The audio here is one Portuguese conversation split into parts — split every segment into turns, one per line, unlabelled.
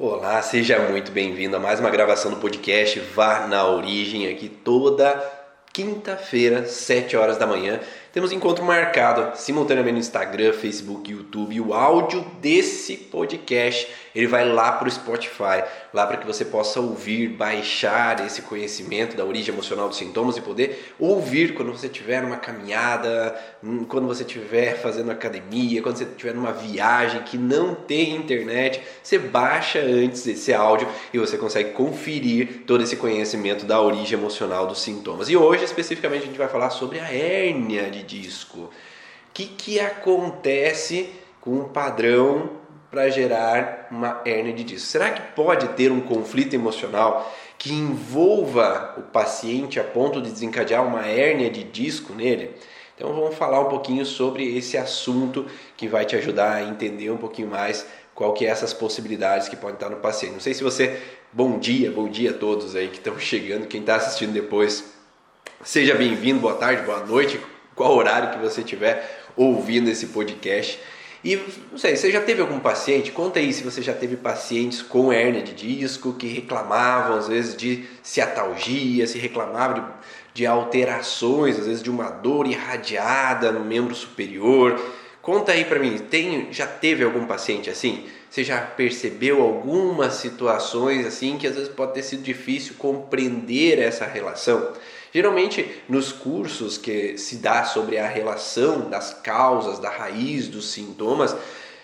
Olá, seja muito bem-vindo a mais uma gravação do podcast Vá na Origem, aqui toda quinta-feira, 7 horas da manhã. Temos encontro marcado simultaneamente no Instagram, Facebook, YouTube. O áudio desse podcast ele vai lá para o Spotify, lá para que você possa ouvir, baixar esse conhecimento da origem emocional dos sintomas e poder ouvir quando você estiver numa caminhada, hum, quando você estiver fazendo academia, quando você estiver numa viagem que não tem internet, você baixa antes esse áudio e você consegue conferir todo esse conhecimento da origem emocional dos sintomas. E hoje, especificamente, a gente vai falar sobre a hérnia de disco. O que, que acontece com o padrão para gerar uma hérnia de disco? Será que pode ter um conflito emocional que envolva o paciente a ponto de desencadear uma hérnia de disco nele? Então vamos falar um pouquinho sobre esse assunto que vai te ajudar a entender um pouquinho mais qual que é essas possibilidades que podem estar no paciente. Não sei se você, bom dia, bom dia a todos aí que estão chegando, quem está assistindo depois, seja bem-vindo, boa tarde, boa noite, qual horário que você estiver ouvindo esse podcast. E não sei, você já teve algum paciente? Conta aí se você já teve pacientes com hérnia de disco que reclamavam às vezes de ciatalgia, se reclamavam de, de alterações, às vezes de uma dor irradiada no membro superior. Conta aí para mim, tem, já teve algum paciente assim? Você já percebeu algumas situações assim que às vezes pode ter sido difícil compreender essa relação? Geralmente, nos cursos que se dá sobre a relação das causas, da raiz dos sintomas,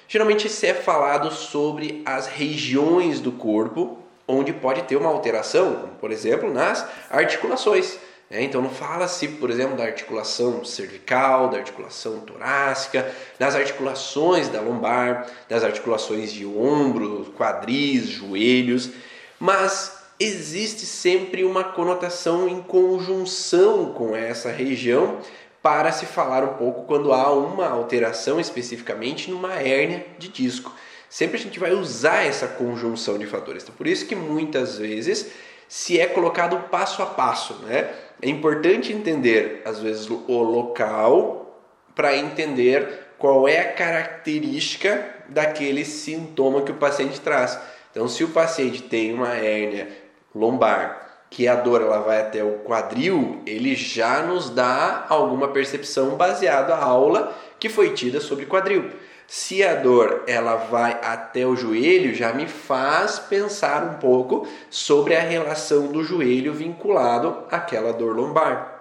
geralmente se é falado sobre as regiões do corpo onde pode ter uma alteração, como por exemplo nas articulações. É, então não fala-se, por exemplo, da articulação cervical, da articulação torácica, das articulações da lombar, das articulações de ombro, quadris, joelhos, mas existe sempre uma conotação em conjunção com essa região para se falar um pouco quando há uma alteração especificamente numa hérnia de disco. Sempre a gente vai usar essa conjunção de fatores. Então, por isso que muitas vezes se é colocado passo a passo, né? É importante entender às vezes o local para entender qual é a característica daquele sintoma que o paciente traz. Então, se o paciente tem uma hérnia lombar, que a dor ela vai até o quadril, ele já nos dá alguma percepção baseada à aula que foi tida sobre quadril. Se a dor ela vai até o joelho, já me faz pensar um pouco sobre a relação do joelho vinculado àquela dor lombar.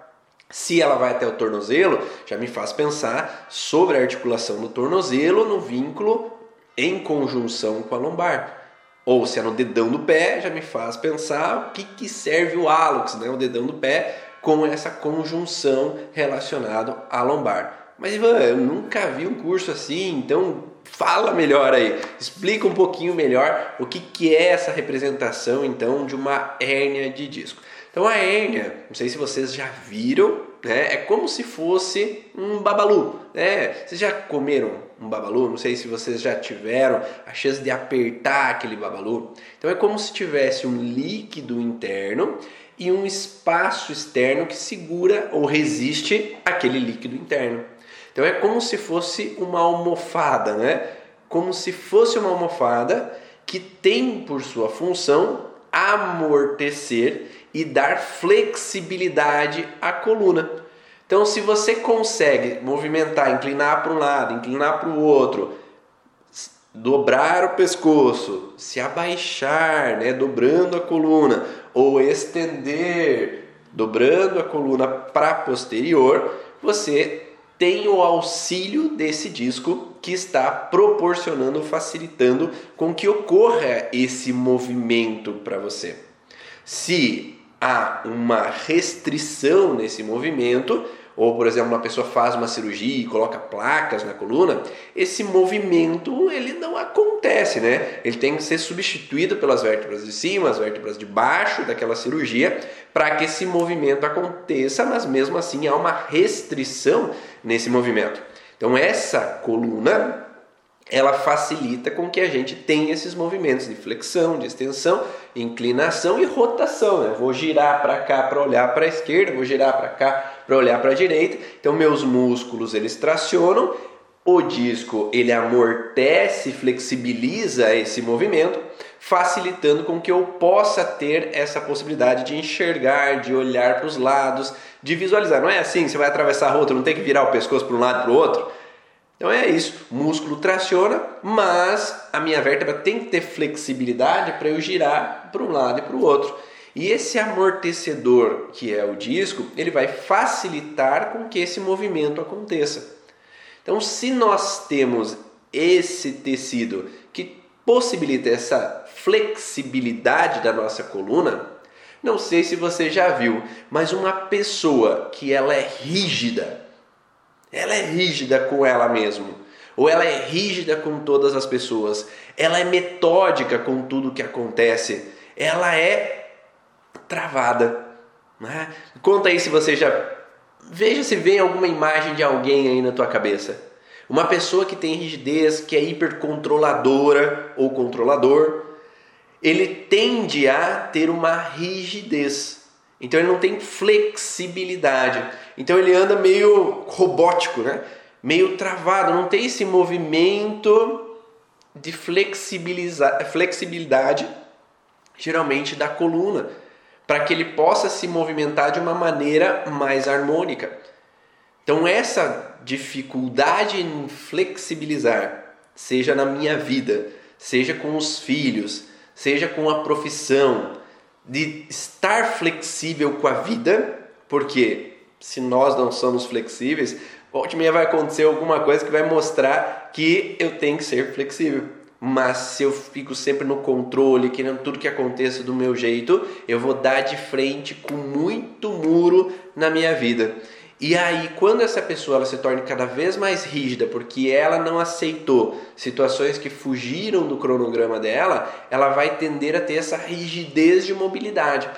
Se ela vai até o tornozelo, já me faz pensar sobre a articulação do tornozelo no vínculo em conjunção com a lombar. Ou se é no dedão do pé, já me faz pensar o que, que serve o hálux, né? o dedão do pé, com essa conjunção relacionada à lombar. Mas Ivan, eu nunca vi um curso assim, então fala melhor aí, explica um pouquinho melhor o que, que é essa representação então de uma hérnia de disco. Então a hérnia, não sei se vocês já viram, né? É como se fosse um babalu, né? Vocês já comeram um babalu? Não sei se vocês já tiveram a chance de apertar aquele babalu. Então é como se tivesse um líquido interno e um espaço externo que segura ou resiste aquele líquido interno. Então é como se fosse uma almofada, né? Como se fosse uma almofada que tem por sua função amortecer e dar flexibilidade à coluna. Então, se você consegue movimentar, inclinar para um lado, inclinar para o outro, dobrar o pescoço, se abaixar, né, dobrando a coluna, ou estender, dobrando a coluna para posterior, você tem o auxílio desse disco que está proporcionando, facilitando com que ocorra esse movimento para você. Se há uma restrição nesse movimento, ou por exemplo uma pessoa faz uma cirurgia e coloca placas na coluna, esse movimento ele não acontece, né? Ele tem que ser substituído pelas vértebras de cima, as vértebras de baixo daquela cirurgia, para que esse movimento aconteça, mas mesmo assim há uma restrição nesse movimento. Então essa coluna ela facilita com que a gente tenha esses movimentos de flexão, de extensão, inclinação e rotação. Né? Vou girar para cá para olhar para a esquerda, vou girar para cá para olhar para a direita. Então meus músculos eles tracionam, o disco ele amortece, flexibiliza esse movimento, facilitando com que eu possa ter essa possibilidade de enxergar, de olhar para os lados, de visualizar. Não é assim, você vai atravessar a rua, não tem que virar o pescoço para um lado para o outro. Então é isso, o músculo traciona, mas a minha vértebra tem que ter flexibilidade para eu girar para um lado e para o outro. E esse amortecedor, que é o disco, ele vai facilitar com que esse movimento aconteça. Então, se nós temos esse tecido que possibilita essa flexibilidade da nossa coluna, não sei se você já viu, mas uma pessoa que ela é rígida, ela é rígida com ela mesma, ou ela é rígida com todas as pessoas, ela é metódica com tudo que acontece, ela é travada. Né? Conta aí se você já. Veja se vem alguma imagem de alguém aí na tua cabeça. Uma pessoa que tem rigidez, que é hipercontroladora ou controlador, ele tende a ter uma rigidez. Então ele não tem flexibilidade. Então ele anda meio robótico, né? Meio travado, não tem esse movimento de flexibilidade, geralmente da coluna, para que ele possa se movimentar de uma maneira mais harmônica. Então essa dificuldade em flexibilizar, seja na minha vida, seja com os filhos, seja com a profissão, de estar flexível com a vida, porque se nós não somos flexíveis, volta meia vai acontecer alguma coisa que vai mostrar que eu tenho que ser flexível. Mas se eu fico sempre no controle, querendo tudo que aconteça do meu jeito, eu vou dar de frente com muito muro na minha vida. E aí, quando essa pessoa ela se torna cada vez mais rígida, porque ela não aceitou situações que fugiram do cronograma dela, ela vai tender a ter essa rigidez de mobilidade.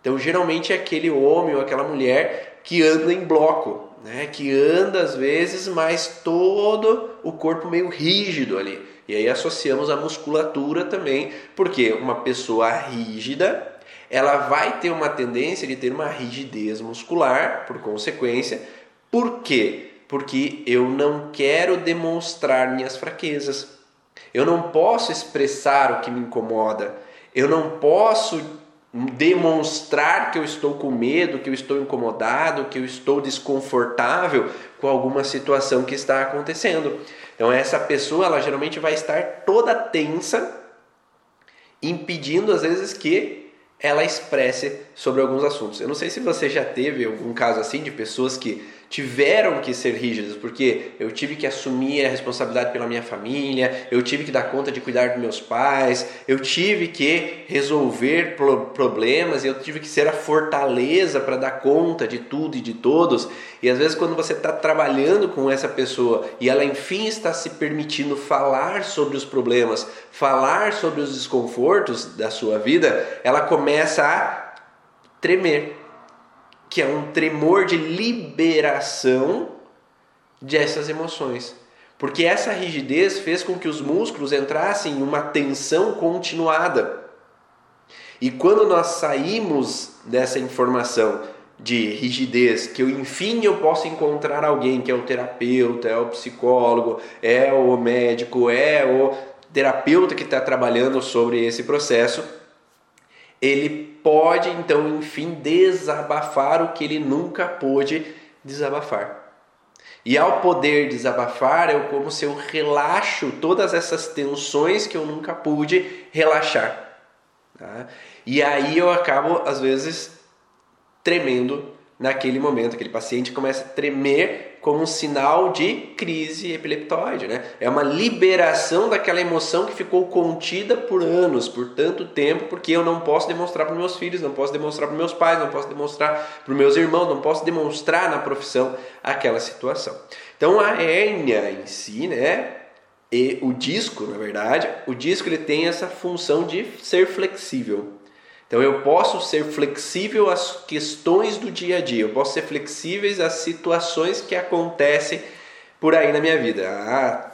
Então, geralmente é aquele homem ou aquela mulher que anda em bloco, né? que anda às vezes, mas todo o corpo meio rígido ali. E aí associamos a musculatura também, porque uma pessoa rígida ela vai ter uma tendência de ter uma rigidez muscular, por consequência. Por quê? Porque eu não quero demonstrar minhas fraquezas. Eu não posso expressar o que me incomoda. Eu não posso demonstrar que eu estou com medo, que eu estou incomodado, que eu estou desconfortável com alguma situação que está acontecendo. Então essa pessoa, ela geralmente vai estar toda tensa, impedindo às vezes que ela expresse sobre alguns assuntos. Eu não sei se você já teve algum caso assim de pessoas que tiveram que ser rígidas, porque eu tive que assumir a responsabilidade pela minha família, eu tive que dar conta de cuidar dos meus pais, eu tive que resolver problemas, eu tive que ser a fortaleza para dar conta de tudo e de todos. E às vezes, quando você está trabalhando com essa pessoa e ela enfim está se permitindo falar sobre os problemas, falar sobre os desconfortos da sua vida, ela começa a tremer que é um tremor de liberação dessas emoções. Porque essa rigidez fez com que os músculos entrassem em uma tensão continuada. E quando nós saímos dessa informação de rigidez, que eu enfim eu posso encontrar alguém que é o terapeuta, é o psicólogo, é o médico, é o terapeuta que está trabalhando sobre esse processo, ele pode então, enfim, desabafar o que ele nunca pôde desabafar. E ao poder desabafar, é como se eu relaxo todas essas tensões que eu nunca pude relaxar. Tá? E aí eu acabo, às vezes, tremendo naquele momento. Aquele paciente começa a tremer como um sinal de crise epileptoide, né? É uma liberação daquela emoção que ficou contida por anos, por tanto tempo, porque eu não posso demonstrar para meus filhos, não posso demonstrar para meus pais, não posso demonstrar para meus irmãos, não posso demonstrar na profissão aquela situação. Então a hérnia em si, né? E o disco, na verdade, o disco ele tem essa função de ser flexível. Então eu posso ser flexível às questões do dia a dia, eu posso ser flexíveis às situações que acontecem por aí na minha vida. Ah,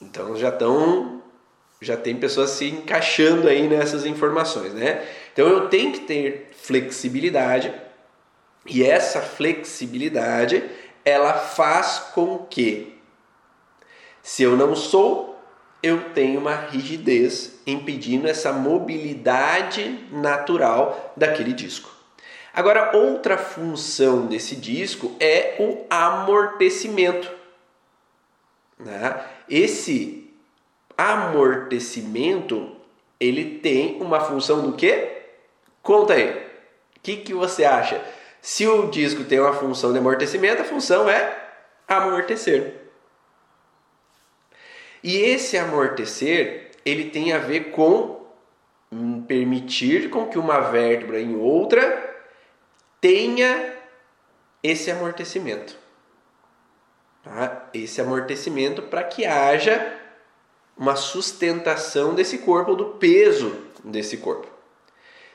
então já estão já tem pessoas se encaixando aí nessas informações, né? Então eu tenho que ter flexibilidade e essa flexibilidade ela faz com que se eu não sou eu tenho uma rigidez impedindo essa mobilidade natural daquele disco. Agora, outra função desse disco é o amortecimento. Né? Esse amortecimento ele tem uma função do quê? Conta aí. O que, que você acha? Se o disco tem uma função de amortecimento, a função é amortecer. E esse amortecer, ele tem a ver com permitir com que uma vértebra em outra tenha esse amortecimento. Tá? Esse amortecimento para que haja uma sustentação desse corpo, do peso desse corpo.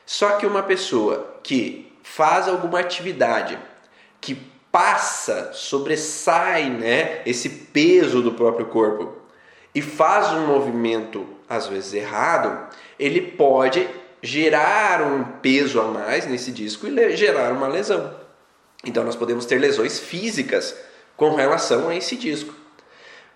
Só que uma pessoa que faz alguma atividade que passa, sobressai né, esse peso do próprio corpo e faz um movimento às vezes errado, ele pode gerar um peso a mais nesse disco e gerar uma lesão. Então nós podemos ter lesões físicas com relação a esse disco.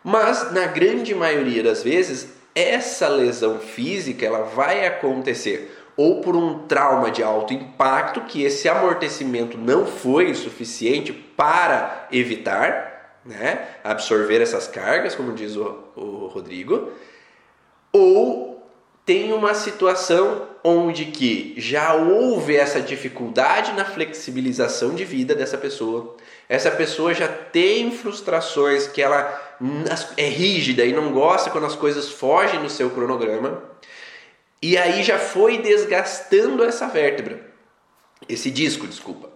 Mas na grande maioria das vezes, essa lesão física ela vai acontecer ou por um trauma de alto impacto que esse amortecimento não foi suficiente para evitar, né, absorver essas cargas, como diz o, o Rodrigo, ou tem uma situação onde que já houve essa dificuldade na flexibilização de vida dessa pessoa. Essa pessoa já tem frustrações que ela é rígida e não gosta quando as coisas fogem do seu cronograma. E aí já foi desgastando essa vértebra, esse disco, desculpa.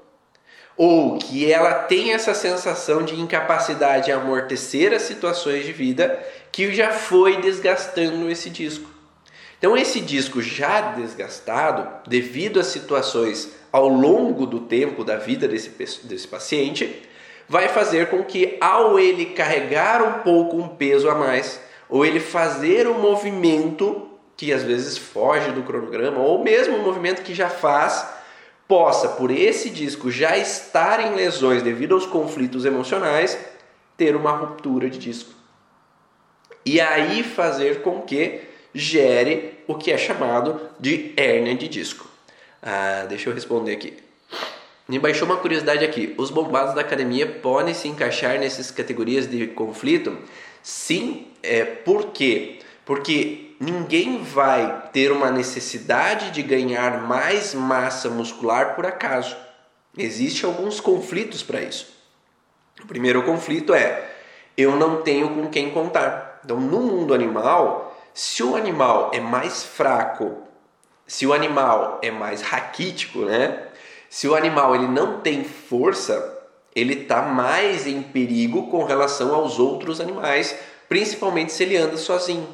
Ou que ela tem essa sensação de incapacidade de amortecer as situações de vida que já foi desgastando esse disco. Então, esse disco já desgastado, devido às situações ao longo do tempo da vida desse, desse paciente, vai fazer com que, ao ele carregar um pouco um peso a mais, ou ele fazer um movimento que às vezes foge do cronograma, ou mesmo um movimento que já faz, possa, por esse disco já estar em lesões devido aos conflitos emocionais, ter uma ruptura de disco. E aí fazer com que gere o que é chamado de hérnia de disco. Ah, deixa eu responder aqui. Me baixou uma curiosidade aqui. Os bombados da academia podem se encaixar nessas categorias de conflito? Sim, é, por quê? Porque ninguém vai ter uma necessidade de ganhar mais massa muscular por acaso. Existem alguns conflitos para isso. O primeiro conflito é: eu não tenho com quem contar. Então, no mundo animal, se o animal é mais fraco, se o animal é mais raquítico, né? Se o animal ele não tem força, ele está mais em perigo com relação aos outros animais, principalmente se ele anda sozinho.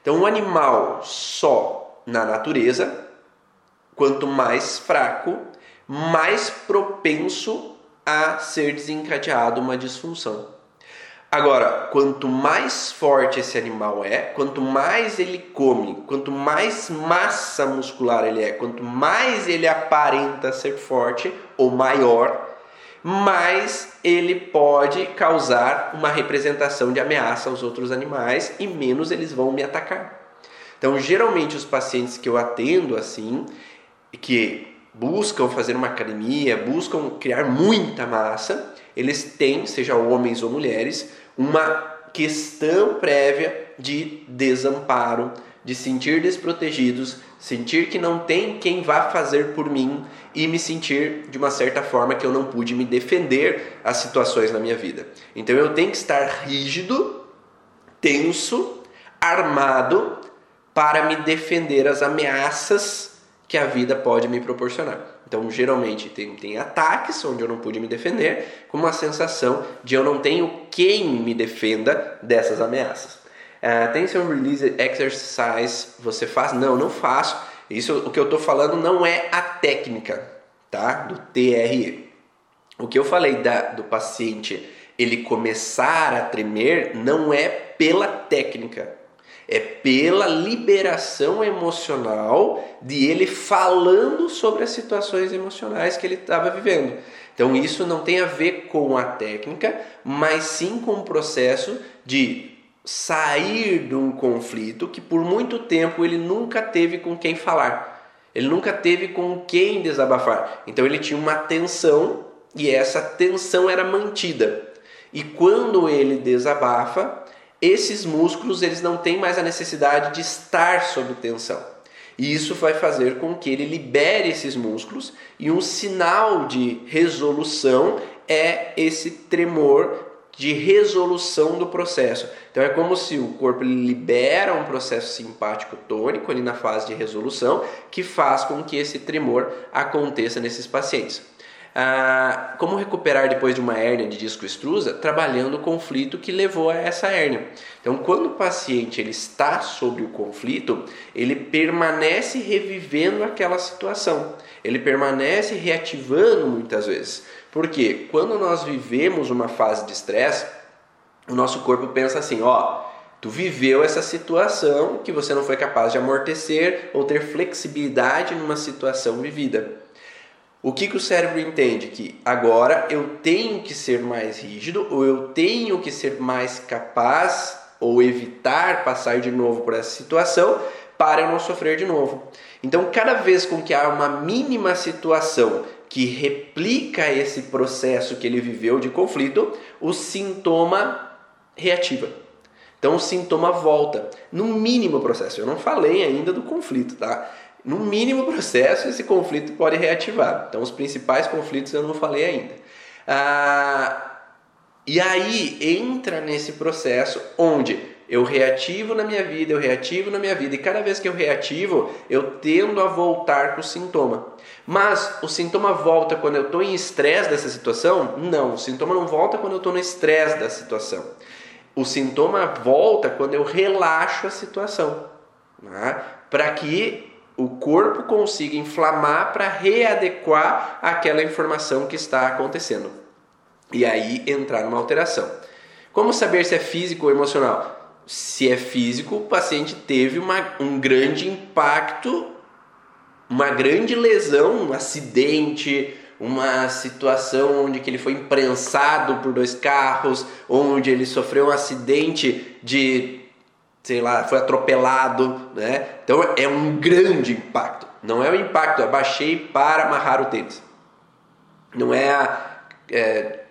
Então, um animal só na natureza, quanto mais fraco, mais propenso a ser desencadeado uma disfunção. Agora, quanto mais forte esse animal é, quanto mais ele come, quanto mais massa muscular ele é, quanto mais ele aparenta ser forte ou maior, mais ele pode causar uma representação de ameaça aos outros animais e menos eles vão me atacar. Então, geralmente os pacientes que eu atendo assim, que buscam fazer uma academia, buscam criar muita massa, eles têm, seja homens ou mulheres, uma questão prévia de desamparo, de sentir desprotegidos, sentir que não tem quem vá fazer por mim e me sentir de uma certa forma que eu não pude me defender as situações na minha vida. Então eu tenho que estar rígido, tenso, armado para me defender as ameaças que a vida pode me proporcionar. Então, geralmente, tem, tem ataques onde eu não pude me defender, com uma sensação de eu não tenho quem me defenda dessas ameaças. Uh, tension Release Exercise, você faz? Não, não faço. Isso, o que eu estou falando não é a técnica, tá? Do TRE. O que eu falei da, do paciente ele começar a tremer não é pela técnica, é pela liberação emocional de ele falando sobre as situações emocionais que ele estava vivendo. Então isso não tem a ver com a técnica, mas sim com o processo de sair de um conflito que por muito tempo ele nunca teve com quem falar. Ele nunca teve com quem desabafar. Então ele tinha uma tensão e essa tensão era mantida. E quando ele desabafa, esses músculos eles não têm mais a necessidade de estar sob tensão. E isso vai fazer com que ele libere esses músculos e um sinal de resolução é esse tremor de resolução do processo. Então é como se o corpo libera um processo simpático tônico ali na fase de resolução que faz com que esse tremor aconteça nesses pacientes. Ah, como recuperar depois de uma hérnia de disco extrusa? Trabalhando o conflito que levou a essa hérnia. Então, quando o paciente ele está sobre o conflito, ele permanece revivendo aquela situação. Ele permanece reativando muitas vezes. Porque quando nós vivemos uma fase de estresse, o nosso corpo pensa assim, ó, tu viveu essa situação que você não foi capaz de amortecer ou ter flexibilidade numa situação vivida. O que, que o cérebro entende? Que agora eu tenho que ser mais rígido ou eu tenho que ser mais capaz ou evitar passar de novo por essa situação para eu não sofrer de novo. Então, cada vez com que há uma mínima situação que replica esse processo que ele viveu de conflito, o sintoma reativa. Então o sintoma volta. No mínimo processo, eu não falei ainda do conflito, tá? No mínimo processo, esse conflito pode reativar. Então os principais conflitos eu não falei ainda. Ah, e aí entra nesse processo onde eu reativo na minha vida, eu reativo na minha vida, e cada vez que eu reativo, eu tendo a voltar com o sintoma. Mas o sintoma volta quando eu estou em estresse dessa situação? Não, o sintoma não volta quando eu estou no estresse da situação. O sintoma volta quando eu relaxo a situação, né? para que o corpo consiga inflamar para readequar aquela informação que está acontecendo. E aí entrar numa alteração. Como saber se é físico ou emocional? se é físico, o paciente teve uma, um grande impacto, uma grande lesão, um acidente, uma situação onde que ele foi imprensado por dois carros, onde ele sofreu um acidente de, sei lá, foi atropelado, né? Então é um grande impacto. Não é o impacto, abaixei para amarrar o tênis. Não é, a, é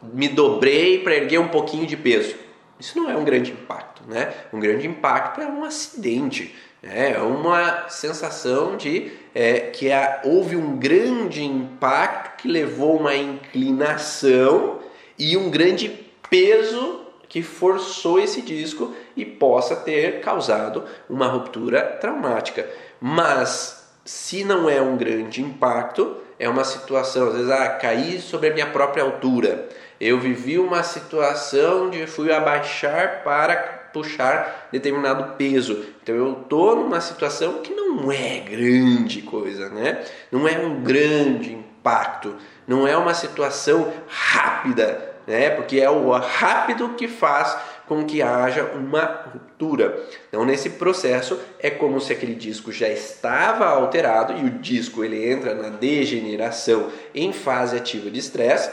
me dobrei para erguer um pouquinho de peso. Isso não é um grande impacto, né? Um grande impacto é um acidente, né? é uma sensação de é, que houve um grande impacto que levou uma inclinação e um grande peso que forçou esse disco e possa ter causado uma ruptura traumática. Mas se não é um grande impacto, é uma situação, às vezes, ah, caí sobre a minha própria altura eu vivi uma situação de fui abaixar para puxar determinado peso. Então eu estou numa situação que não é grande coisa, né? Não é um grande impacto, não é uma situação rápida, né? Porque é o rápido que faz com que haja uma ruptura. Então nesse processo é como se aquele disco já estava alterado e o disco ele entra na degeneração em fase ativa de estresse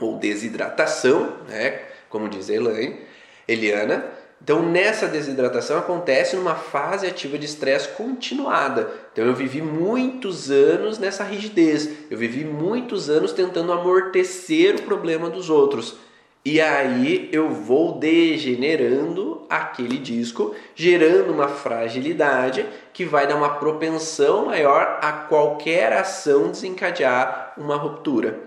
ou desidratação, né, como diz Elaine, Eliana. Então, nessa desidratação acontece numa fase ativa de estresse continuada. Então, eu vivi muitos anos nessa rigidez, eu vivi muitos anos tentando amortecer o problema dos outros. E aí eu vou degenerando aquele disco, gerando uma fragilidade que vai dar uma propensão maior a qualquer ação desencadear uma ruptura.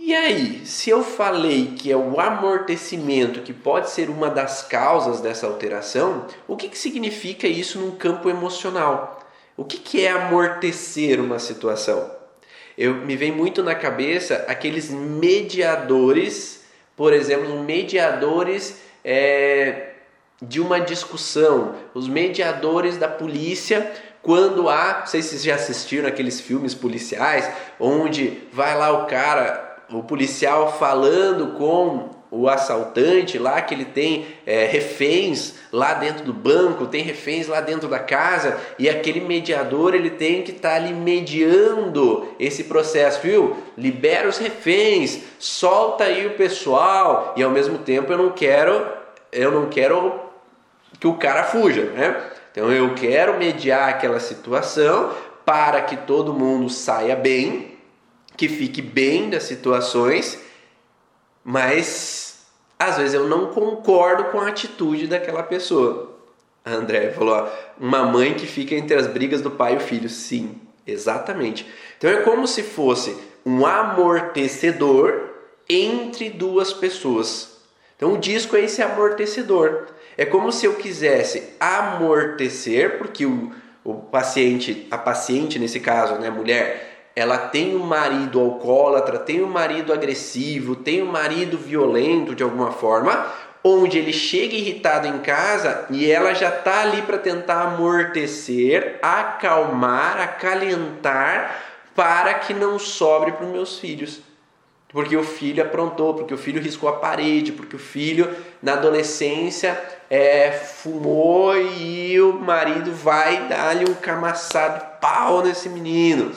E aí, se eu falei que é o amortecimento que pode ser uma das causas dessa alteração, o que, que significa isso num campo emocional? O que, que é amortecer uma situação? Eu, me vem muito na cabeça aqueles mediadores, por exemplo, mediadores é, de uma discussão, os mediadores da polícia quando há, não sei se vocês já assistiram aqueles filmes policiais, onde vai lá o cara o policial falando com o assaltante lá que ele tem é, reféns lá dentro do banco, tem reféns lá dentro da casa e aquele mediador ele tem que estar tá ali mediando esse processo, viu? Libera os reféns, solta aí o pessoal e ao mesmo tempo eu não quero eu não quero que o cara fuja, né? Então eu quero mediar aquela situação para que todo mundo saia bem, que fique bem das situações, mas às vezes eu não concordo com a atitude daquela pessoa. A André falou: ó, uma mãe que fica entre as brigas do pai e o filho. Sim, exatamente. Então é como se fosse um amortecedor entre duas pessoas. Então o disco é esse amortecedor. É como se eu quisesse amortecer, porque o, o paciente, a paciente nesse caso, né, mulher, ela tem um marido alcoólatra, tem um marido agressivo, tem um marido violento de alguma forma, onde ele chega irritado em casa e ela já está ali para tentar amortecer, acalmar, acalentar para que não sobre para os meus filhos porque o filho aprontou, porque o filho riscou a parede, porque o filho na adolescência é, fumou e o marido vai dar-lhe um camaçado pau nesse menino.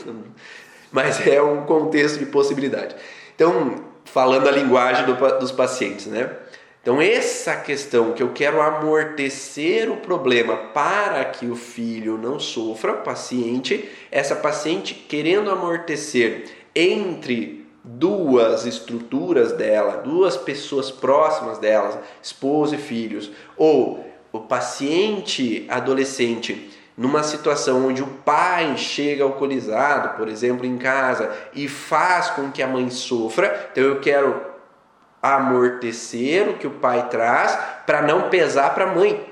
Mas é um contexto de possibilidade. Então, falando a linguagem do, dos pacientes, né? Então, essa questão que eu quero amortecer o problema para que o filho não sofra, paciente, essa paciente querendo amortecer entre duas estruturas dela, duas pessoas próximas delas, esposo e filhos, ou o paciente adolescente numa situação onde o pai chega alcoolizado, por exemplo, em casa e faz com que a mãe sofra, então eu quero amortecer o que o pai traz para não pesar para a mãe.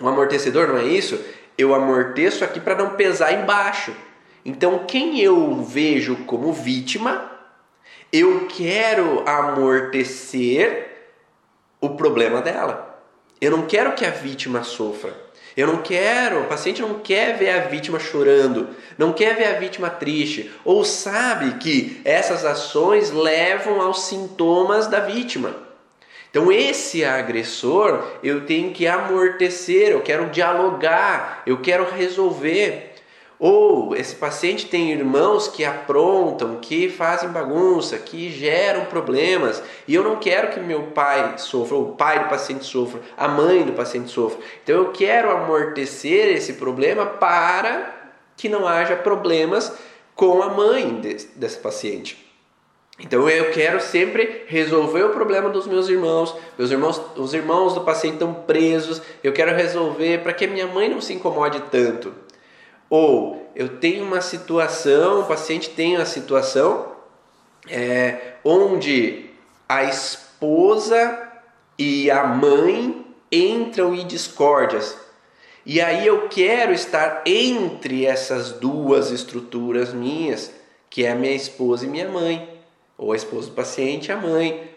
Um amortecedor não é isso? Eu amorteço aqui para não pesar embaixo. Então, quem eu vejo como vítima eu quero amortecer o problema dela. Eu não quero que a vítima sofra. Eu não quero, o paciente não quer ver a vítima chorando, não quer ver a vítima triste, ou sabe que essas ações levam aos sintomas da vítima. Então, esse agressor eu tenho que amortecer, eu quero dialogar, eu quero resolver. Ou esse paciente tem irmãos que aprontam, que fazem bagunça, que geram problemas, e eu não quero que meu pai sofra, o pai do paciente sofra, a mãe do paciente sofra. Então eu quero amortecer esse problema para que não haja problemas com a mãe desse paciente. Então eu quero sempre resolver o problema dos meus irmãos. Meus irmãos, os irmãos do paciente estão presos. Eu quero resolver para que minha mãe não se incomode tanto. Ou eu tenho uma situação, o paciente tem uma situação é, onde a esposa e a mãe entram em discórdias. E aí eu quero estar entre essas duas estruturas minhas, que é a minha esposa e minha mãe, ou a esposa do paciente e a mãe,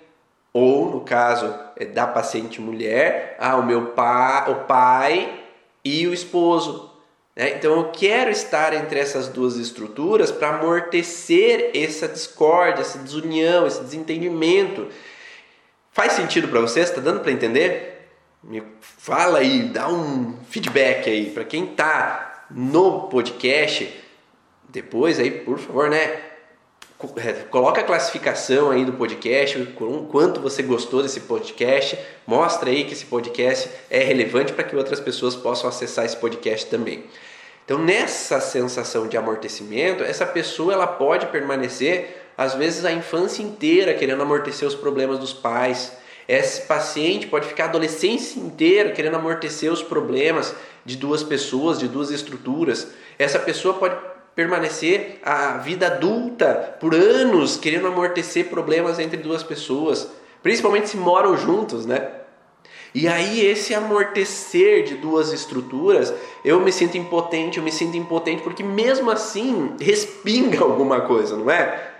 ou no caso é da paciente mulher, ah, o meu pai, o pai e o esposo, né? Então eu quero estar entre essas duas estruturas para amortecer essa discórdia, essa desunião, esse desentendimento. Faz sentido para você? Está dando para entender? Me fala aí, dá um feedback aí para quem está no podcast. Depois aí, por favor, né? É, coloca a classificação aí do podcast, quanto você gostou desse podcast, mostra aí que esse podcast é relevante para que outras pessoas possam acessar esse podcast também. Então, nessa sensação de amortecimento, essa pessoa ela pode permanecer às vezes a infância inteira querendo amortecer os problemas dos pais. Esse paciente pode ficar a adolescência inteira querendo amortecer os problemas de duas pessoas, de duas estruturas. Essa pessoa pode permanecer a vida adulta por anos querendo amortecer problemas entre duas pessoas, principalmente se moram juntos, né? E aí esse amortecer de duas estruturas, eu me sinto impotente, eu me sinto impotente porque mesmo assim respinga alguma coisa, não é?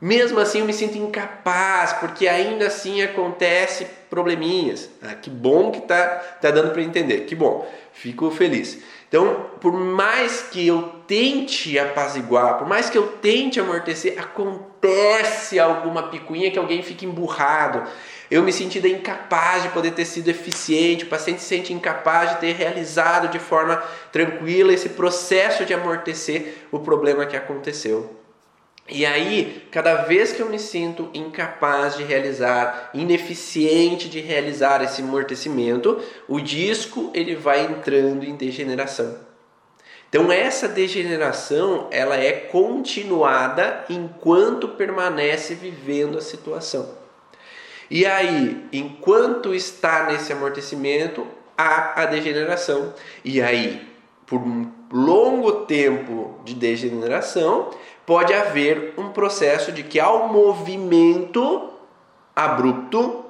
Mesmo assim eu me sinto incapaz, porque ainda assim acontece probleminhas. Ah, que bom que tá, tá dando para entender, que bom, fico feliz. Então, por mais que eu tente apaziguar, por mais que eu tente amortecer, acontece alguma picuinha que alguém fica emburrado. Eu me senti incapaz de poder ter sido eficiente, o paciente se sente incapaz de ter realizado de forma tranquila esse processo de amortecer o problema que aconteceu. E aí, cada vez que eu me sinto incapaz de realizar, ineficiente de realizar esse amortecimento, o disco ele vai entrando em degeneração. Então essa degeneração, ela é continuada enquanto permanece vivendo a situação. E aí, enquanto está nesse amortecimento, há a degeneração. E aí, por um longo tempo de degeneração, pode haver um processo de que ao movimento abrupto,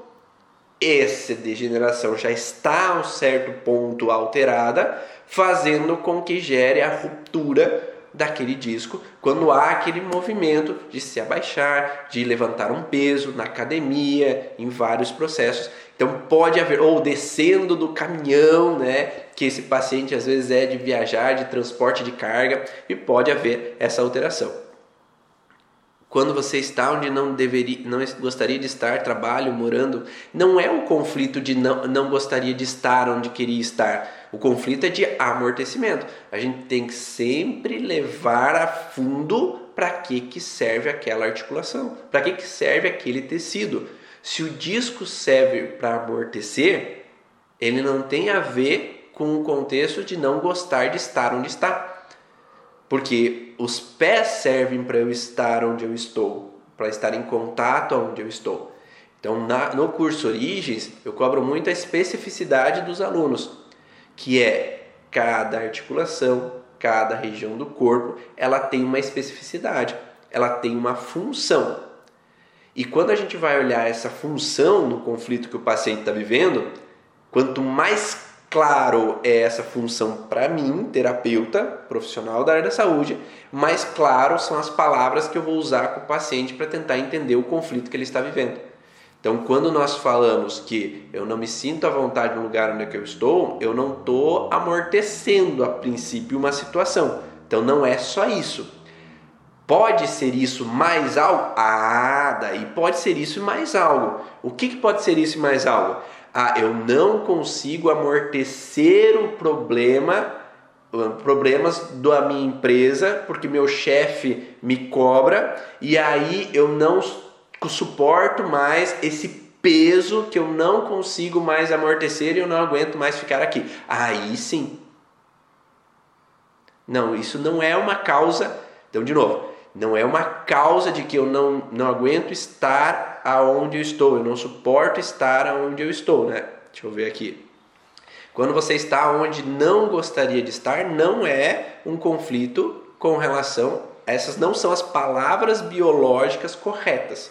essa degeneração já está a um certo ponto alterada, fazendo com que gere a ruptura daquele disco quando há aquele movimento de se abaixar, de levantar um peso na academia, em vários processos. Então pode haver ou descendo do caminhão, né, que esse paciente às vezes é de viajar, de transporte de carga, e pode haver essa alteração quando você está onde não deveria, não gostaria de estar, trabalho, morando, não é um conflito de não, não gostaria de estar onde queria estar. O conflito é de amortecimento. A gente tem que sempre levar a fundo para que, que serve aquela articulação, para que, que serve aquele tecido. Se o disco serve para amortecer, ele não tem a ver com o contexto de não gostar de estar onde está. Porque os pés servem para eu estar onde eu estou, para estar em contato onde eu estou. Então, na, no curso Origens, eu cobro muito a especificidade dos alunos, que é cada articulação, cada região do corpo, ela tem uma especificidade, ela tem uma função. E quando a gente vai olhar essa função no conflito que o paciente está vivendo, quanto mais claro é essa função para mim, terapeuta, profissional da área da saúde, mais claro são as palavras que eu vou usar com o paciente para tentar entender o conflito que ele está vivendo. Então, quando nós falamos que eu não me sinto à vontade no lugar onde é eu estou, eu não estou amortecendo a princípio uma situação. Então, não é só isso. Pode ser isso mais algo? Ah, daí pode ser isso mais algo. O que, que pode ser isso mais algo? Ah, eu não consigo amortecer o problema, problemas da minha empresa, porque meu chefe me cobra e aí eu não suporto mais esse peso que eu não consigo mais amortecer e eu não aguento mais ficar aqui. Aí sim. Não, isso não é uma causa. Então, de novo, não é uma causa de que eu não, não aguento estar aonde eu estou, eu não suporto estar aonde eu estou, né? Deixa eu ver aqui. Quando você está onde não gostaria de estar, não é um conflito com relação essas não são as palavras biológicas corretas,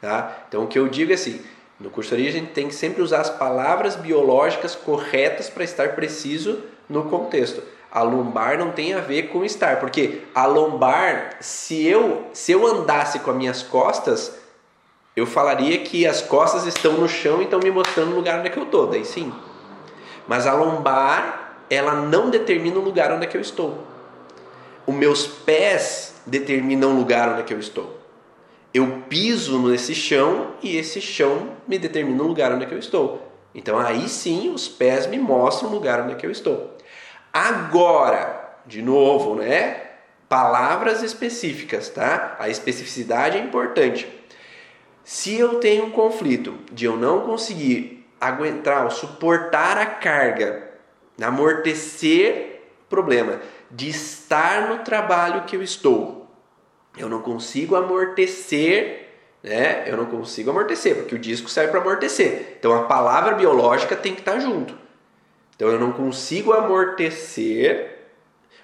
tá? Então o que eu digo é assim, no curso a gente tem que sempre usar as palavras biológicas corretas para estar preciso no contexto. A lombar não tem a ver com estar, porque a lombar, se eu, se eu andasse com as minhas costas, eu falaria que as costas estão no chão e estão me mostrando o lugar onde é que eu estou, daí sim. Mas a lombar, ela não determina o lugar onde é que eu estou. Os meus pés determinam o lugar onde é que eu estou. Eu piso nesse chão e esse chão me determina o lugar onde é que eu estou. Então aí sim os pés me mostram o lugar onde é que eu estou. Agora, de novo, né? Palavras específicas, tá? A especificidade é importante. Se eu tenho um conflito de eu não conseguir aguentar ou suportar a carga, amortecer problema, de estar no trabalho que eu estou, eu não consigo amortecer, né? Eu não consigo amortecer, porque o disco serve para amortecer. Então a palavra biológica tem que estar junto. Então eu não consigo amortecer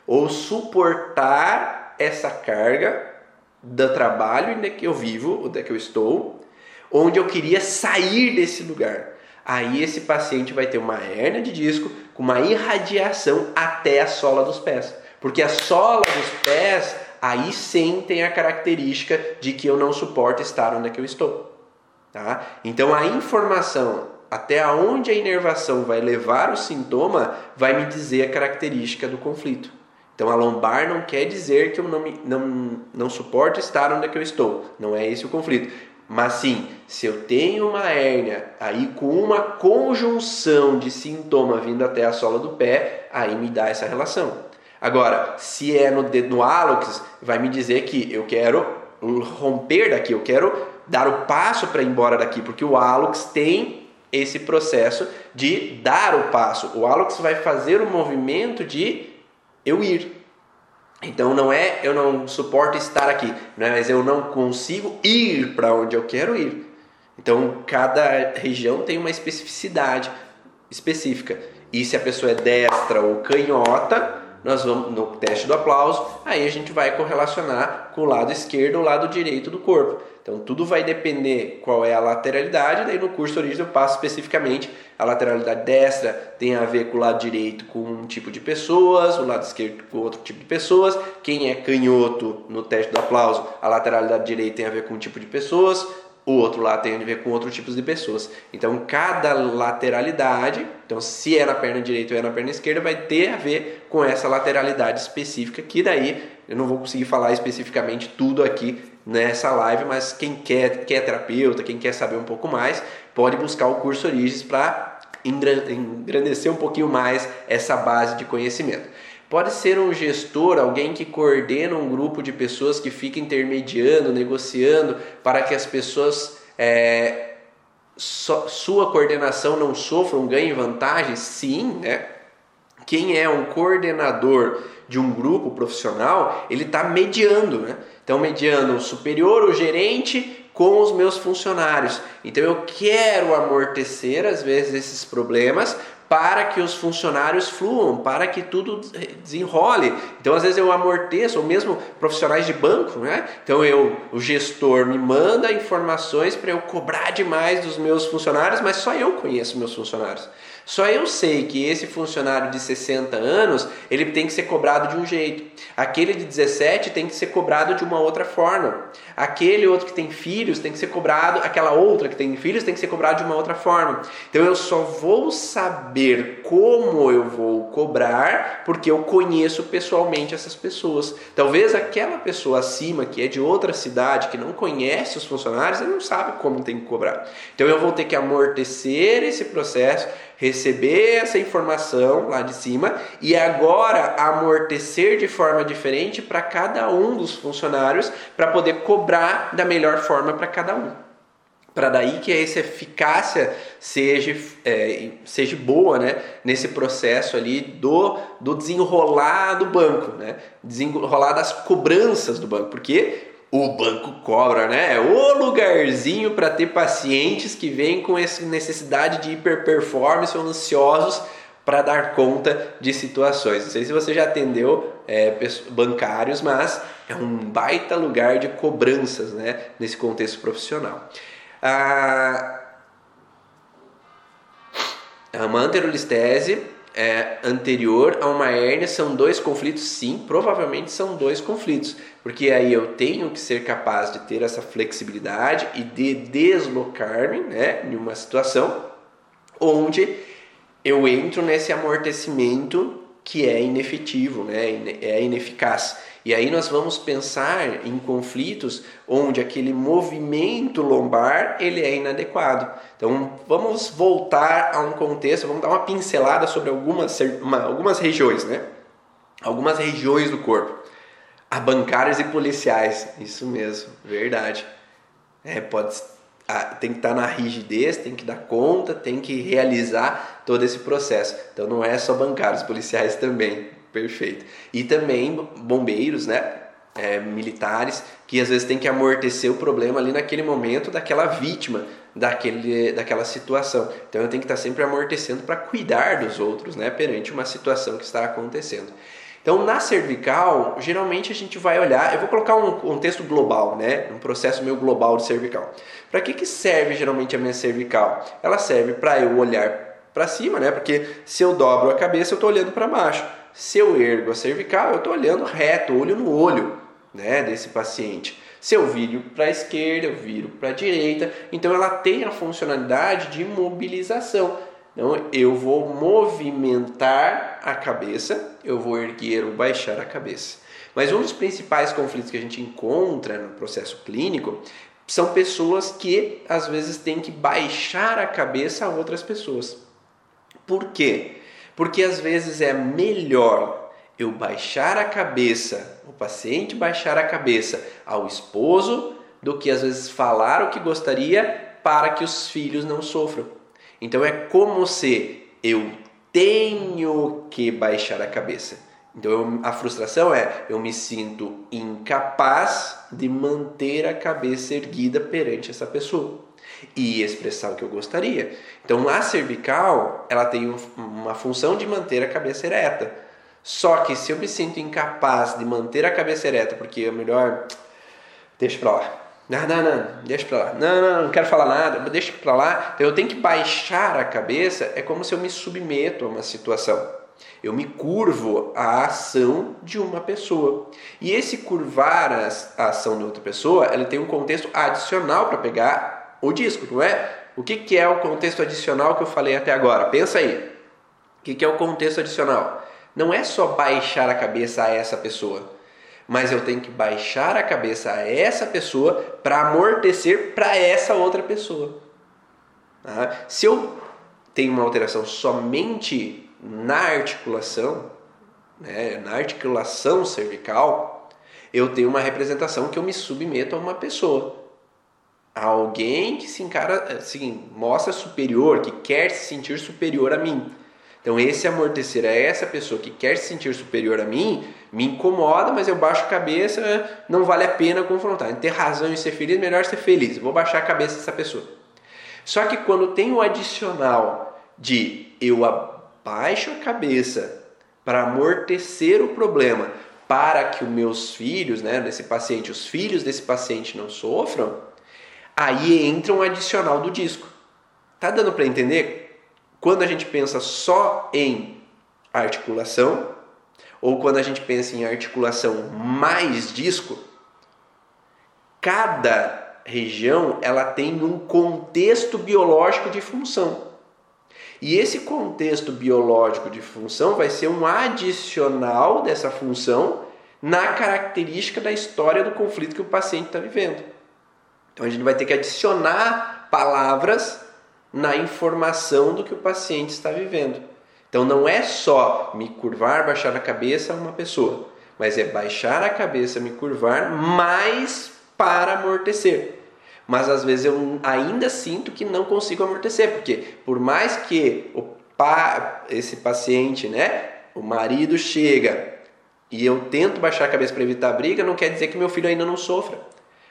ou suportar essa carga do trabalho onde que eu vivo, onde que eu estou, onde eu queria sair desse lugar. Aí esse paciente vai ter uma hernia de disco com uma irradiação até a sola dos pés. Porque a sola dos pés aí sim tem a característica de que eu não suporto estar onde é que eu estou. Tá? Então a informação até onde a inervação vai levar o sintoma vai me dizer a característica do conflito. Então a lombar não quer dizer que eu não, me, não, não suporto estar onde é que eu estou. Não é esse o conflito. Mas sim, se eu tenho uma hérnia aí com uma conjunção de sintoma vindo até a sola do pé, aí me dá essa relação. Agora, se é no, no hálux, vai me dizer que eu quero romper daqui, eu quero dar o passo para ir embora daqui, porque o hálux tem esse processo de dar o passo. O hálux vai fazer o movimento de eu ir. Então não é eu não suporto estar aqui, não é, mas eu não consigo ir para onde eu quero ir. Então cada região tem uma especificidade específica. E se a pessoa é destra ou canhota, nós vamos no teste do aplauso, aí a gente vai correlacionar com o lado esquerdo ou o lado direito do corpo. Então tudo vai depender qual é a lateralidade, daí no curso origem eu passo especificamente a lateralidade destra tem a ver com o lado direito com um tipo de pessoas, o lado esquerdo com outro tipo de pessoas. Quem é canhoto no teste do aplauso, a lateralidade direita tem a ver com um tipo de pessoas, o outro lado tem a ver com outros tipos de pessoas. Então, cada lateralidade, então se é na perna direita ou é na perna esquerda, vai ter a ver com essa lateralidade específica, que daí eu não vou conseguir falar especificamente tudo aqui nessa live, mas quem quer, quer é terapeuta, quem quer saber um pouco mais, pode buscar o curso Origens para engrandecer um pouquinho mais essa base de conhecimento. Pode ser um gestor, alguém que coordena um grupo de pessoas que fica intermediando, negociando para que as pessoas, é, so, sua coordenação não sofram, ganhem vantagem? Sim, né? Quem é um coordenador de um grupo profissional, ele está mediando, né? Então, mediando o superior, o gerente com os meus funcionários. Então, eu quero amortecer, às vezes, esses problemas para que os funcionários fluam, para que tudo desenrole. Então, às vezes eu amorteço, ou mesmo profissionais de banco, né? Então, eu, o gestor me manda informações para eu cobrar demais dos meus funcionários, mas só eu conheço meus funcionários. Só eu sei que esse funcionário de 60 anos, ele tem que ser cobrado de um jeito. Aquele de 17 tem que ser cobrado de uma outra forma. Aquele outro que tem filhos tem que ser cobrado, aquela outra que tem filhos tem que ser cobrado de uma outra forma. Então eu só vou saber como eu vou cobrar porque eu conheço pessoalmente essas pessoas. Talvez aquela pessoa acima que é de outra cidade, que não conhece os funcionários, ele não sabe como tem que cobrar. Então eu vou ter que amortecer esse processo receber essa informação lá de cima e agora amortecer de forma diferente para cada um dos funcionários para poder cobrar da melhor forma para cada um. Para daí que essa eficácia seja, é, seja boa né, nesse processo ali do, do desenrolar do banco, né? desenrolar das cobranças do banco, porque o banco cobra, né? É o lugarzinho para ter pacientes que vêm com essa necessidade de hiperperformance ou ansiosos para dar conta de situações. Não sei se você já atendeu é, bancários, mas é um baita lugar de cobranças né, nesse contexto profissional. A, a manterolistese é, anterior a uma hérnia são dois conflitos? Sim, provavelmente são dois conflitos, porque aí eu tenho que ser capaz de ter essa flexibilidade e de deslocar-me né, em uma situação onde eu entro nesse amortecimento que é inefetivo, né, é ineficaz. E aí nós vamos pensar em conflitos onde aquele movimento lombar ele é inadequado. Então vamos voltar a um contexto, vamos dar uma pincelada sobre algumas, uma, algumas regiões, né? Algumas regiões do corpo. A bancários e policiais, isso mesmo, verdade. É, pode, tem que estar na rigidez, tem que dar conta, tem que realizar todo esse processo. Então não é só bancários, policiais também. Perfeito. E também bombeiros, né? É, militares que às vezes tem que amortecer o problema ali naquele momento daquela vítima daquele, daquela situação. Então eu tenho que estar sempre amortecendo para cuidar dos outros, né, perante uma situação que está acontecendo. Então na cervical, geralmente a gente vai olhar, eu vou colocar um contexto global, né, um processo meio global de cervical. Para que que serve geralmente a minha cervical? Ela serve para eu olhar para cima, né? Porque se eu dobro a cabeça, eu estou olhando para baixo. Se eu ergo a cervical, eu estou olhando reto, olho no olho né, desse paciente. Se eu viro para a esquerda, eu viro para a direita. Então ela tem a funcionalidade de mobilização. Então eu vou movimentar a cabeça, eu vou erguer ou baixar a cabeça. Mas um dos principais conflitos que a gente encontra no processo clínico são pessoas que às vezes têm que baixar a cabeça a outras pessoas. Por quê? Porque às vezes é melhor eu baixar a cabeça, o paciente baixar a cabeça ao esposo, do que às vezes falar o que gostaria para que os filhos não sofram. Então é como se eu tenho que baixar a cabeça. Então eu, a frustração é eu me sinto incapaz de manter a cabeça erguida perante essa pessoa e expressar o que eu gostaria. Então a cervical ela tem uma função de manter a cabeça ereta. Só que se eu me sinto incapaz de manter a cabeça ereta, porque é melhor deixa para lá. Não, não, não, deixa pra lá. Não, não, não quero falar nada, deixa pra lá. Então eu tenho que baixar a cabeça, é como se eu me submeto a uma situação. Eu me curvo à ação de uma pessoa. E esse curvar a ação de outra pessoa, ele tem um contexto adicional para pegar o disco, não é? O que, que é o contexto adicional que eu falei até agora? Pensa aí. O que, que é o contexto adicional? Não é só baixar a cabeça a essa pessoa, mas eu tenho que baixar a cabeça a essa pessoa para amortecer para essa outra pessoa. Tá? Se eu tenho uma alteração somente na articulação, né, na articulação cervical, eu tenho uma representação que eu me submeto a uma pessoa. Alguém que se encara, assim, mostra superior, que quer se sentir superior a mim. Então, esse amortecer a essa pessoa que quer se sentir superior a mim me incomoda, mas eu baixo a cabeça, não vale a pena confrontar. Em ter razão em ser feliz, melhor ser feliz. Vou baixar a cabeça dessa pessoa. Só que quando tem o adicional de eu abaixo a cabeça para amortecer o problema, para que os meus filhos, né, desse paciente, os filhos desse paciente não sofram, aí entra um adicional do disco. Tá dando para entender? Quando a gente pensa só em articulação, ou quando a gente pensa em articulação mais disco, cada região ela tem um contexto biológico de função. E esse contexto biológico de função vai ser um adicional dessa função na característica da história do conflito que o paciente está vivendo. Então a gente vai ter que adicionar palavras na informação do que o paciente está vivendo. Então não é só me curvar, baixar a cabeça uma pessoa, mas é baixar a cabeça, me curvar mais para amortecer mas às vezes eu ainda sinto que não consigo amortecer, porque por mais que o pa, esse paciente, né, o marido chega e eu tento baixar a cabeça para evitar a briga, não quer dizer que meu filho ainda não sofra.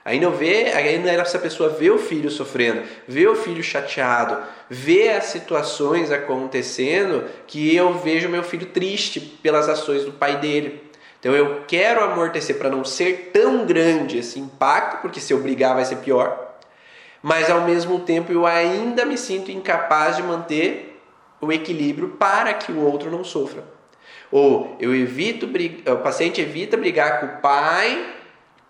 Ainda vê, ainda essa pessoa vê o filho sofrendo, vê o filho chateado, vê as situações acontecendo que eu vejo meu filho triste pelas ações do pai dele. Então eu quero amortecer para não ser tão grande esse impacto, porque se eu brigar vai ser pior. Mas ao mesmo tempo eu ainda me sinto incapaz de manter o equilíbrio para que o outro não sofra. Ou eu evito o paciente evita brigar com o pai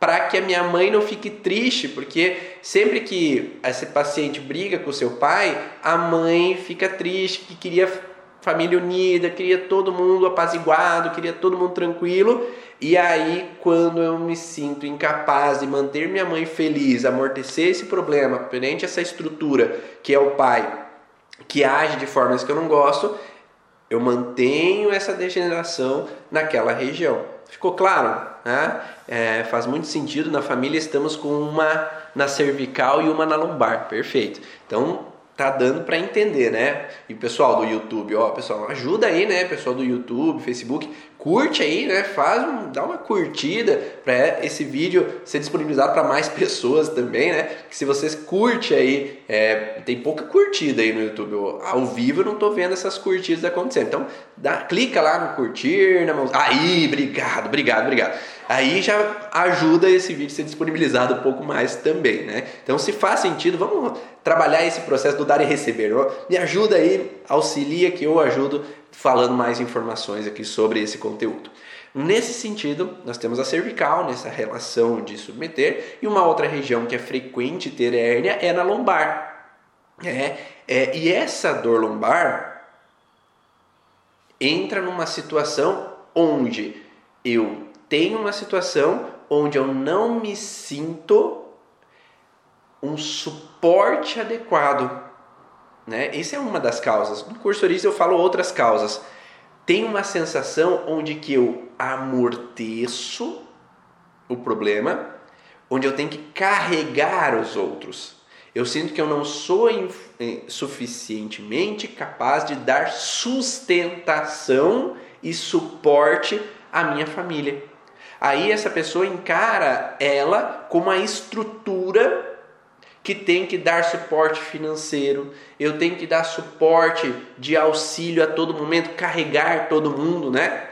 para que a minha mãe não fique triste, porque sempre que esse paciente briga com seu pai, a mãe fica triste, que queria família unida, queria todo mundo apaziguado, queria todo mundo tranquilo. E aí, quando eu me sinto incapaz de manter minha mãe feliz, amortecer esse problema perante essa estrutura que é o pai, que age de formas que eu não gosto, eu mantenho essa degeneração naquela região. Ficou claro? Né? É, faz muito sentido. Na família estamos com uma na cervical e uma na lombar. Perfeito. Então, tá dando para entender, né? E pessoal do YouTube, ó, pessoal, ajuda aí, né? Pessoal do YouTube, Facebook, curte aí, né? Faz um, dá uma curtida para esse vídeo ser disponibilizado para mais pessoas também, né? Que se vocês curte aí, é, tem pouca curtida aí no YouTube. ao vivo eu não tô vendo essas curtidas acontecendo. Então, dá, clica lá no curtir, na mão. Aí, obrigado, obrigado, obrigado. Aí já ajuda esse vídeo a ser disponibilizado um pouco mais também, né? Então, se faz sentido, vamos trabalhar esse processo do dar e receber. Me ajuda aí, auxilia que eu ajudo falando mais informações aqui sobre esse conteúdo. Nesse sentido, nós temos a cervical, nessa relação de submeter, e uma outra região que é frequente ter hérnia é na lombar. É, é, e essa dor lombar entra numa situação onde eu tenho uma situação onde eu não me sinto um suporte adequado né? Essa é uma das causas. No curso Origens eu falo outras causas. tem uma sensação onde que eu amorteço o problema, onde eu tenho que carregar os outros. Eu sinto que eu não sou eh, suficientemente capaz de dar sustentação e suporte à minha família. Aí essa pessoa encara ela como a estrutura que tem que dar suporte financeiro, eu tenho que dar suporte de auxílio a todo momento, carregar todo mundo, né?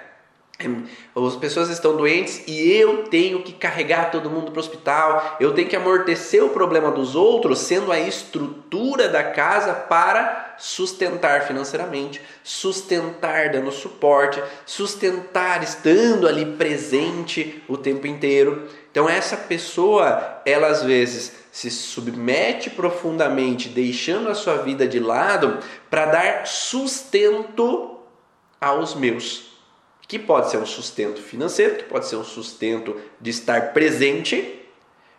As pessoas estão doentes e eu tenho que carregar todo mundo para o hospital, eu tenho que amortecer o problema dos outros, sendo a estrutura da casa para sustentar financeiramente, sustentar dando suporte, sustentar estando ali presente o tempo inteiro. Então essa pessoa, ela às vezes se submete profundamente, deixando a sua vida de lado para dar sustento aos meus que pode ser um sustento financeiro, que pode ser um sustento de estar presente,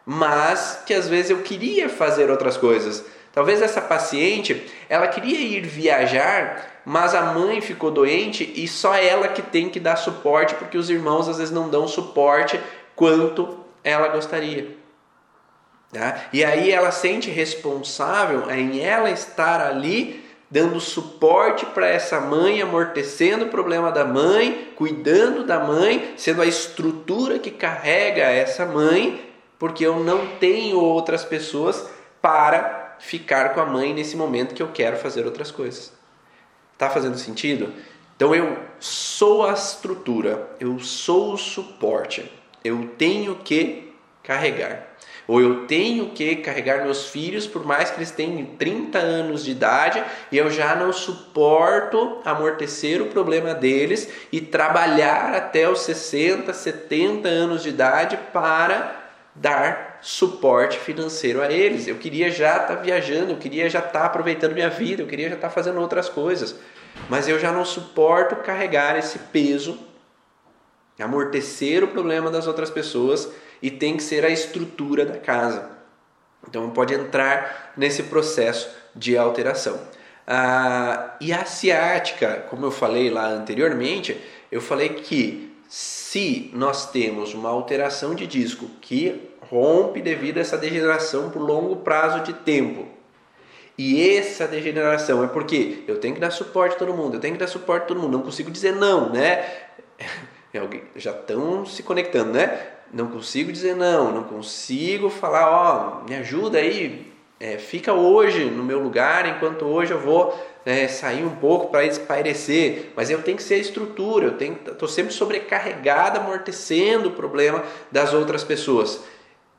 mas que às vezes eu queria fazer outras coisas. Talvez essa paciente, ela queria ir viajar, mas a mãe ficou doente e só ela que tem que dar suporte, porque os irmãos às vezes não dão suporte quanto ela gostaria. Tá? E aí ela sente responsável em ela estar ali dando suporte para essa mãe, amortecendo o problema da mãe, cuidando da mãe, sendo a estrutura que carrega essa mãe, porque eu não tenho outras pessoas para ficar com a mãe nesse momento que eu quero fazer outras coisas. Tá fazendo sentido? Então eu sou a estrutura, eu sou o suporte, eu tenho que carregar. Ou eu tenho que carregar meus filhos, por mais que eles tenham 30 anos de idade, e eu já não suporto amortecer o problema deles e trabalhar até os 60, 70 anos de idade para dar suporte financeiro a eles. Eu queria já estar tá viajando, eu queria já estar tá aproveitando minha vida, eu queria já estar tá fazendo outras coisas. Mas eu já não suporto carregar esse peso, amortecer o problema das outras pessoas e tem que ser a estrutura da casa. Então pode entrar nesse processo de alteração. Ah, e a ciática, como eu falei lá anteriormente, eu falei que se nós temos uma alteração de disco que rompe devido a essa degeneração por longo prazo de tempo, e essa degeneração é porque eu tenho que dar suporte a todo mundo, eu tenho que dar suporte a todo mundo, não consigo dizer não, né? Já estão se conectando, né? não consigo dizer não, não consigo falar, ó, me ajuda aí, é, fica hoje no meu lugar, enquanto hoje eu vou é, sair um pouco para espairecer, mas eu tenho que ser a estrutura, eu tenho, estou sempre sobrecarregado, amortecendo o problema das outras pessoas.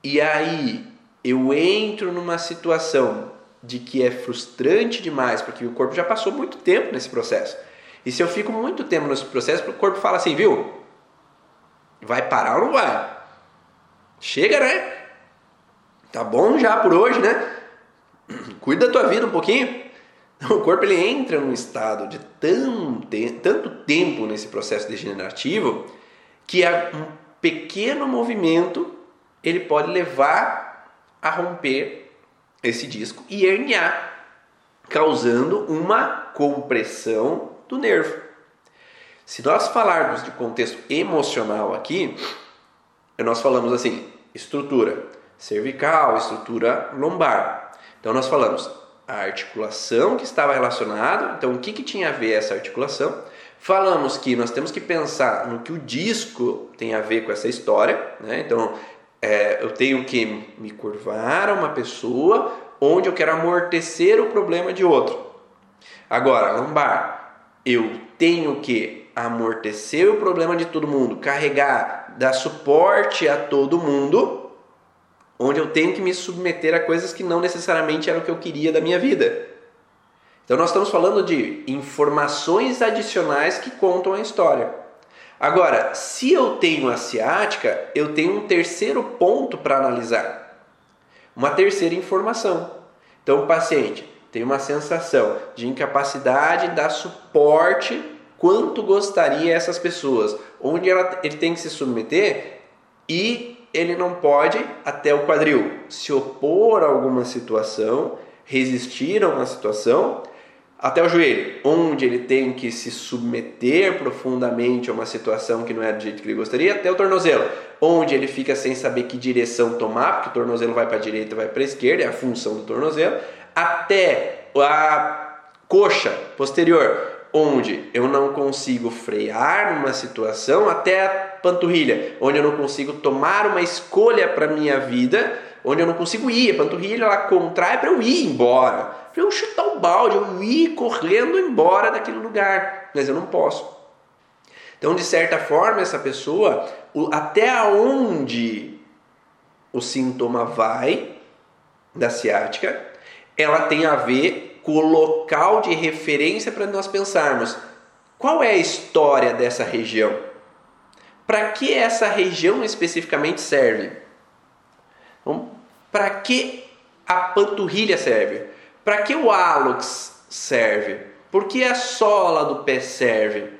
E aí eu entro numa situação de que é frustrante demais, porque o corpo já passou muito tempo nesse processo. E se eu fico muito tempo nesse processo, o corpo fala assim, viu? Vai parar ou não vai? Chega, né? Tá bom já por hoje, né? Cuida da tua vida um pouquinho. O corpo ele entra num estado de tão, tanto tempo nesse processo degenerativo que um pequeno movimento ele pode levar a romper esse disco e herniar, causando uma compressão do nervo. Se nós falarmos de contexto emocional aqui, nós falamos assim, estrutura cervical, estrutura lombar. Então nós falamos a articulação que estava relacionada, então o que, que tinha a ver essa articulação? Falamos que nós temos que pensar no que o disco tem a ver com essa história, né? então é, eu tenho que me curvar a uma pessoa onde eu quero amortecer o problema de outro. Agora, lombar, eu tenho que amortecer o problema de todo mundo, carregar dar suporte a todo mundo, onde eu tenho que me submeter a coisas que não necessariamente eram o que eu queria da minha vida. Então nós estamos falando de informações adicionais que contam a história. Agora, se eu tenho a ciática, eu tenho um terceiro ponto para analisar. Uma terceira informação. Então o paciente tem uma sensação de incapacidade de dar suporte quanto gostaria essas pessoas, onde ela, ele tem que se submeter e ele não pode, até o quadril, se opor a alguma situação, resistir a uma situação, até o joelho, onde ele tem que se submeter profundamente a uma situação que não é do jeito que ele gostaria, até o tornozelo, onde ele fica sem saber que direção tomar, porque o tornozelo vai para a direita, vai para a esquerda, é a função do tornozelo, até a coxa posterior, onde eu não consigo frear numa situação, até a panturrilha, onde eu não consigo tomar uma escolha para minha vida, onde eu não consigo ir, a panturrilha ela contrai para eu ir embora para eu chutar o balde, eu ir correndo embora daquele lugar, mas eu não posso. Então, de certa forma, essa pessoa, até onde o sintoma vai da ciática, ela tem a ver com o local de referência para nós pensarmos qual é a história dessa região. Para que essa região especificamente serve? Então, para que a panturrilha serve? Para que o hálux serve? Por que a sola do pé serve?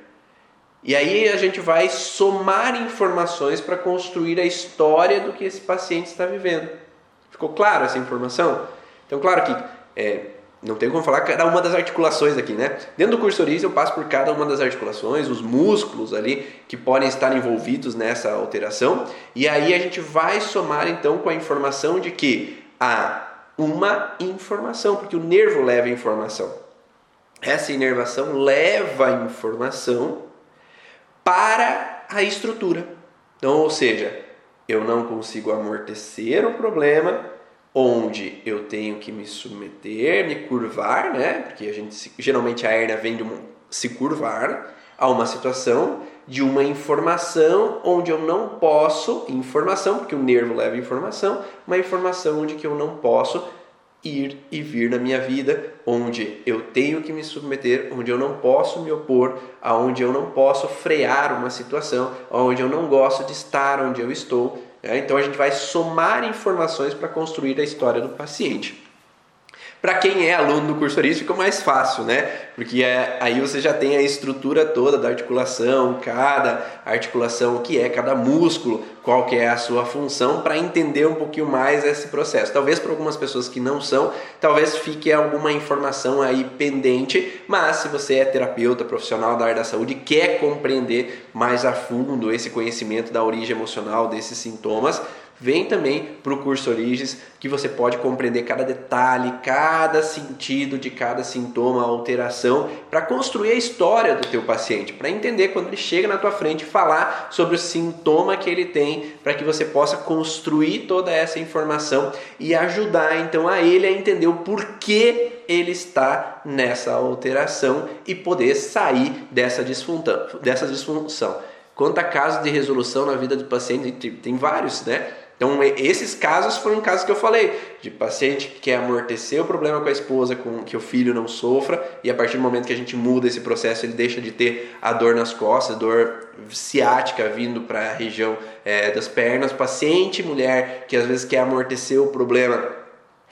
E aí a gente vai somar informações para construir a história do que esse paciente está vivendo. Ficou claro essa informação? Então, claro que é, não tem como falar cada uma das articulações aqui, né? Dentro do curso Oriz eu passo por cada uma das articulações, os músculos ali que podem estar envolvidos nessa alteração, e aí a gente vai somar então com a informação de que a uma informação, porque o nervo leva informação. Essa inervação leva informação para a estrutura. Então, ou seja, eu não consigo amortecer o problema onde eu tenho que me submeter, me curvar, né? Porque a gente geralmente a hernia vem de se curvar a uma situação de uma informação onde eu não posso, informação, porque o nervo leva informação, uma informação onde que eu não posso ir e vir na minha vida, onde eu tenho que me submeter, onde eu não posso me opor, aonde eu não posso frear uma situação, onde eu não gosto de estar onde eu estou. Né? Então a gente vai somar informações para construir a história do paciente. Para quem é aluno do curso Oriz fica mais fácil, né? Porque é, aí você já tem a estrutura toda da articulação, cada articulação, o que é cada músculo, qual que é a sua função, para entender um pouquinho mais esse processo. Talvez para algumas pessoas que não são, talvez fique alguma informação aí pendente, mas se você é terapeuta profissional da área da saúde quer compreender mais a fundo esse conhecimento da origem emocional desses sintomas, Vem também para o curso Origens, que você pode compreender cada detalhe, cada sentido de cada sintoma, alteração, para construir a história do teu paciente, para entender quando ele chega na tua frente falar sobre o sintoma que ele tem, para que você possa construir toda essa informação e ajudar então a ele a entender o porquê ele está nessa alteração e poder sair dessa disfunção. Dessa disfunção. Quanto a casos de resolução na vida do paciente, tem vários, né? Então, esses casos foram casos que eu falei, de paciente que quer amortecer o problema com a esposa, com que o filho não sofra, e a partir do momento que a gente muda esse processo, ele deixa de ter a dor nas costas, dor ciática vindo para a região é, das pernas. Paciente mulher que às vezes quer amortecer o problema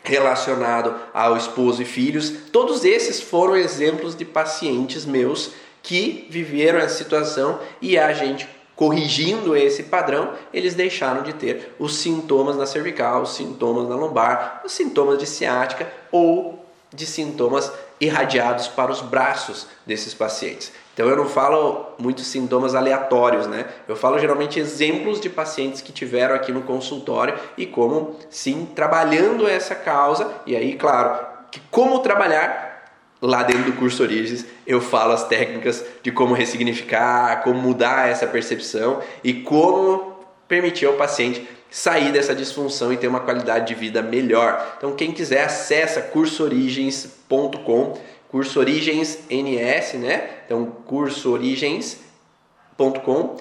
relacionado ao esposo e filhos, todos esses foram exemplos de pacientes meus que viveram essa situação e a gente corrigindo esse padrão, eles deixaram de ter os sintomas na cervical, os sintomas na lombar, os sintomas de ciática ou de sintomas irradiados para os braços desses pacientes. Então eu não falo muitos sintomas aleatórios, né? Eu falo geralmente exemplos de pacientes que tiveram aqui no consultório e como sim trabalhando essa causa e aí, claro, que como trabalhar lá dentro do curso Origens eu falo as técnicas de como ressignificar, como mudar essa percepção e como permitir ao paciente sair dessa disfunção e ter uma qualidade de vida melhor. Então quem quiser acessa cursoorigens.com, curso Origens NS, né? Então cursoorigens.com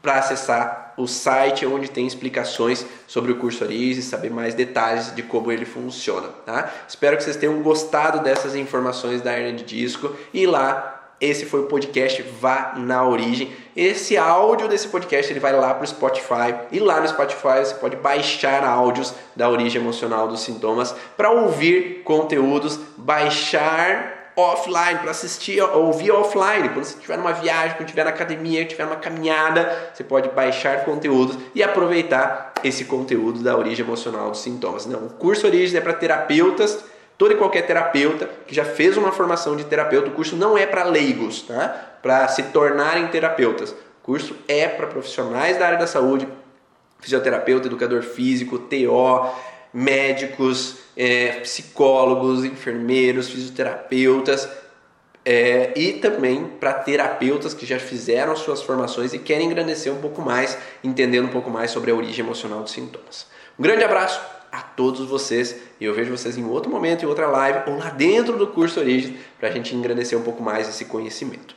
para acessar o site onde tem explicações sobre o curso Oriz e saber mais detalhes de como ele funciona. Tá? Espero que vocês tenham gostado dessas informações da hernia de disco e lá esse foi o podcast Vá na Origem. Esse áudio desse podcast ele vai lá para o Spotify e lá no Spotify você pode baixar áudios da origem emocional dos sintomas para ouvir conteúdos, baixar offline, para assistir, ouvir offline. Quando você estiver numa viagem, quando estiver na academia, estiver numa caminhada, você pode baixar conteúdos e aproveitar esse conteúdo da origem emocional dos sintomas. Não, o curso Origem é para terapeutas todo e qualquer terapeuta que já fez uma formação de terapeuta. O curso não é para leigos, tá? Para se tornarem terapeutas. O curso é para profissionais da área da saúde, fisioterapeuta, educador físico, TO, médicos, é, psicólogos, enfermeiros, fisioterapeutas. É, e também para terapeutas que já fizeram suas formações e querem engrandecer um pouco mais, entendendo um pouco mais sobre a origem emocional dos sintomas. Um grande abraço, a todos vocês e eu vejo vocês em outro momento, em outra live ou lá dentro do curso Origem para a gente engrandecer um pouco mais esse conhecimento.